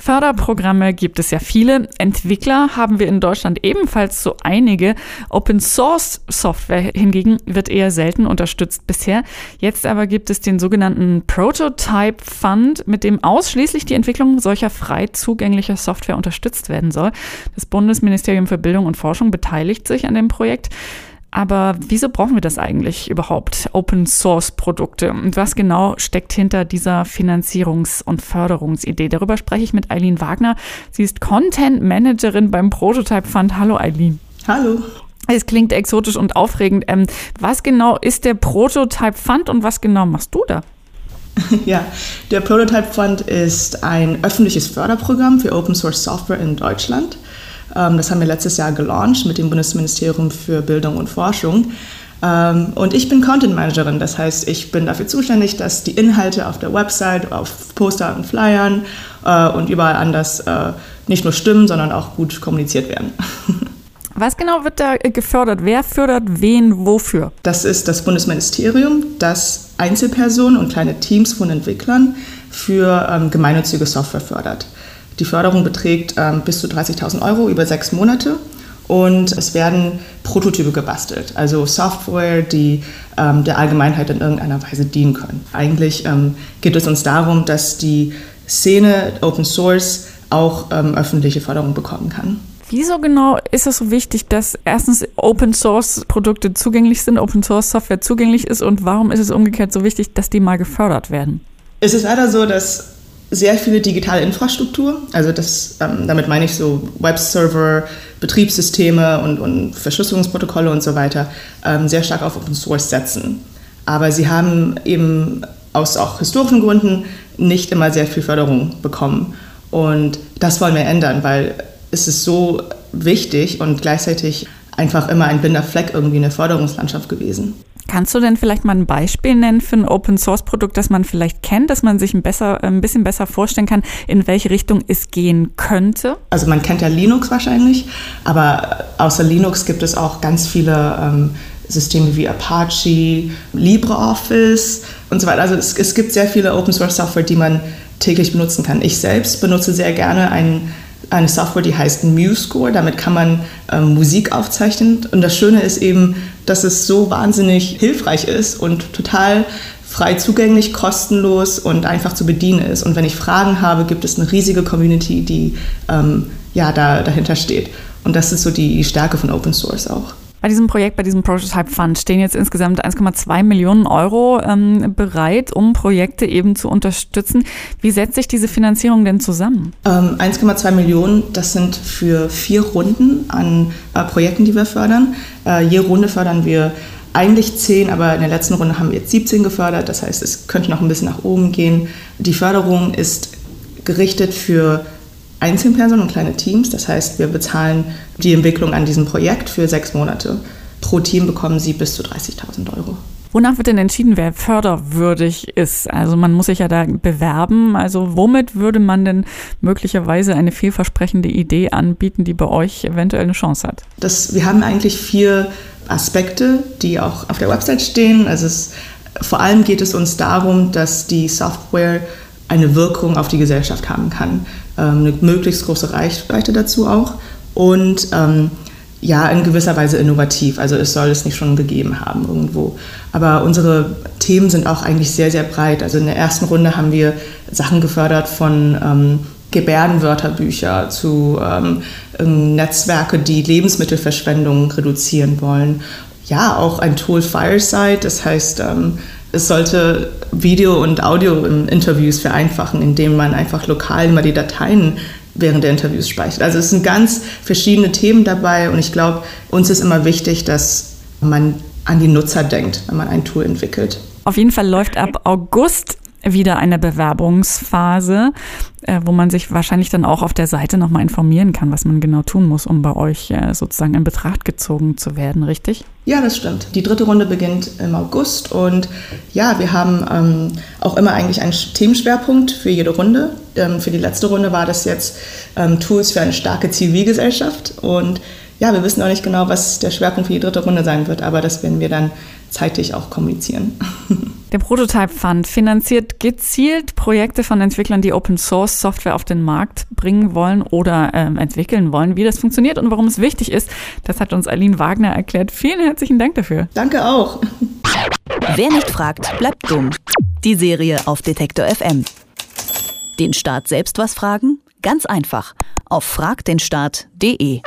Förderprogramme gibt es ja viele. Entwickler haben wir in Deutschland ebenfalls so einige. Open Source Software hingegen wird eher selten unterstützt bisher. Jetzt aber gibt es den sogenannten Prototype Fund, mit dem ausschließlich die Entwicklung solcher frei zugänglicher Software unterstützt werden soll. Das Bundesministerium für Bildung und Forschung beteiligt sich an dem Projekt. Aber wieso brauchen wir das eigentlich überhaupt? Open Source Produkte. Und was genau steckt hinter dieser Finanzierungs- und Förderungsidee? Darüber spreche ich mit Eileen Wagner. Sie ist Content Managerin beim Prototype Fund. Hallo Eileen. Hallo. Es klingt exotisch und aufregend. Ähm, was genau ist der Prototype Fund und was genau machst du da? Ja, der Prototype Fund ist ein öffentliches Förderprogramm für Open Source Software in Deutschland. Ähm, das haben wir letztes Jahr gelauncht mit dem Bundesministerium für Bildung und Forschung. Ähm, und ich bin Content Managerin, das heißt, ich bin dafür zuständig, dass die Inhalte auf der Website, auf Poster und Flyern äh, und überall anders äh, nicht nur stimmen, sondern auch gut kommuniziert werden. Was genau wird da gefördert? Wer fördert wen wofür? Das ist das Bundesministerium, das Einzelpersonen und kleine Teams von Entwicklern für ähm, gemeinnützige Software fördert. Die Förderung beträgt ähm, bis zu 30.000 Euro über sechs Monate und es werden Prototype gebastelt, also Software, die ähm, der Allgemeinheit in irgendeiner Weise dienen können. Eigentlich ähm, geht es uns darum, dass die Szene Open Source auch ähm, öffentliche Förderung bekommen kann. Wieso genau ist es so wichtig, dass erstens Open Source Produkte zugänglich sind, Open Source Software zugänglich ist und warum ist es umgekehrt so wichtig, dass die mal gefördert werden? Es ist leider so, dass sehr viele digitale Infrastruktur. Also das, ähm, damit meine ich so Webserver, Betriebssysteme und, und Verschlüsselungsprotokolle und so weiter ähm, sehr stark auf Open Source setzen. Aber sie haben eben aus auch historischen Gründen nicht immer sehr viel Förderung bekommen. Und das wollen wir ändern, weil es ist so wichtig und gleichzeitig einfach immer ein blinder Fleck irgendwie in der Förderungslandschaft gewesen. Kannst du denn vielleicht mal ein Beispiel nennen für ein Open Source Produkt, das man vielleicht kennt, dass man sich ein, besser, ein bisschen besser vorstellen kann, in welche Richtung es gehen könnte? Also man kennt ja Linux wahrscheinlich, aber außer Linux gibt es auch ganz viele ähm, Systeme wie Apache, LibreOffice und so weiter. Also es, es gibt sehr viele Open Source Software, die man täglich benutzen kann. Ich selbst benutze sehr gerne einen eine Software, die heißt MuseScore. Damit kann man ähm, Musik aufzeichnen. Und das Schöne ist eben, dass es so wahnsinnig hilfreich ist und total frei zugänglich, kostenlos und einfach zu bedienen ist. Und wenn ich Fragen habe, gibt es eine riesige Community, die ähm, ja, da, dahinter steht. Und das ist so die Stärke von Open Source auch. Bei diesem Projekt, bei diesem Prototype Fund stehen jetzt insgesamt 1,2 Millionen Euro ähm, bereit, um Projekte eben zu unterstützen. Wie setzt sich diese Finanzierung denn zusammen? Ähm, 1,2 Millionen, das sind für vier Runden an äh, Projekten, die wir fördern. Äh, je Runde fördern wir eigentlich zehn, aber in der letzten Runde haben wir jetzt 17 gefördert. Das heißt, es könnte noch ein bisschen nach oben gehen. Die Förderung ist gerichtet für Einzelpersonen und kleine Teams. Das heißt, wir bezahlen die Entwicklung an diesem Projekt für sechs Monate. Pro Team bekommen sie bis zu 30.000 Euro. Wonach wird denn entschieden, wer förderwürdig ist? Also man muss sich ja da bewerben. Also womit würde man denn möglicherweise eine vielversprechende Idee anbieten, die bei euch eventuell eine Chance hat? Das, wir haben eigentlich vier Aspekte, die auch auf der Website stehen. Also es, vor allem geht es uns darum, dass die Software eine Wirkung auf die Gesellschaft haben kann. Ähm, eine möglichst große Reichweite dazu auch und ähm, ja, in gewisser Weise innovativ. Also es soll es nicht schon gegeben haben irgendwo. Aber unsere Themen sind auch eigentlich sehr, sehr breit. Also in der ersten Runde haben wir Sachen gefördert von ähm, Gebärdenwörterbücher zu ähm, Netzwerke, die Lebensmittelverschwendung reduzieren wollen. Ja, auch ein Tool Fireside, das heißt, ähm, es sollte Video- und Audio-Interviews vereinfachen, indem man einfach lokal immer die Dateien während der Interviews speichert. Also es sind ganz verschiedene Themen dabei und ich glaube, uns ist immer wichtig, dass man an die Nutzer denkt, wenn man ein Tool entwickelt. Auf jeden Fall läuft ab August wieder eine Bewerbungsphase, äh, wo man sich wahrscheinlich dann auch auf der Seite nochmal informieren kann, was man genau tun muss, um bei euch äh, sozusagen in Betracht gezogen zu werden, richtig? Ja, das stimmt. Die dritte Runde beginnt im August und ja, wir haben ähm, auch immer eigentlich einen Themenschwerpunkt für jede Runde. Ähm, für die letzte Runde war das jetzt ähm, Tools für eine starke Zivilgesellschaft und ja, wir wissen auch nicht genau, was der Schwerpunkt für die dritte Runde sein wird, aber das werden wir dann zeitig auch kommunizieren. Der Prototype Fund finanziert gezielt Projekte von Entwicklern, die Open Source Software auf den Markt bringen wollen oder ähm, entwickeln wollen. Wie das funktioniert und warum es wichtig ist, das hat uns Aline Wagner erklärt. Vielen herzlichen Dank dafür. Danke auch. Wer nicht fragt, bleibt dumm. Die Serie auf Detektor FM. Den Staat selbst was fragen? Ganz einfach. Auf fragdenstaat.de.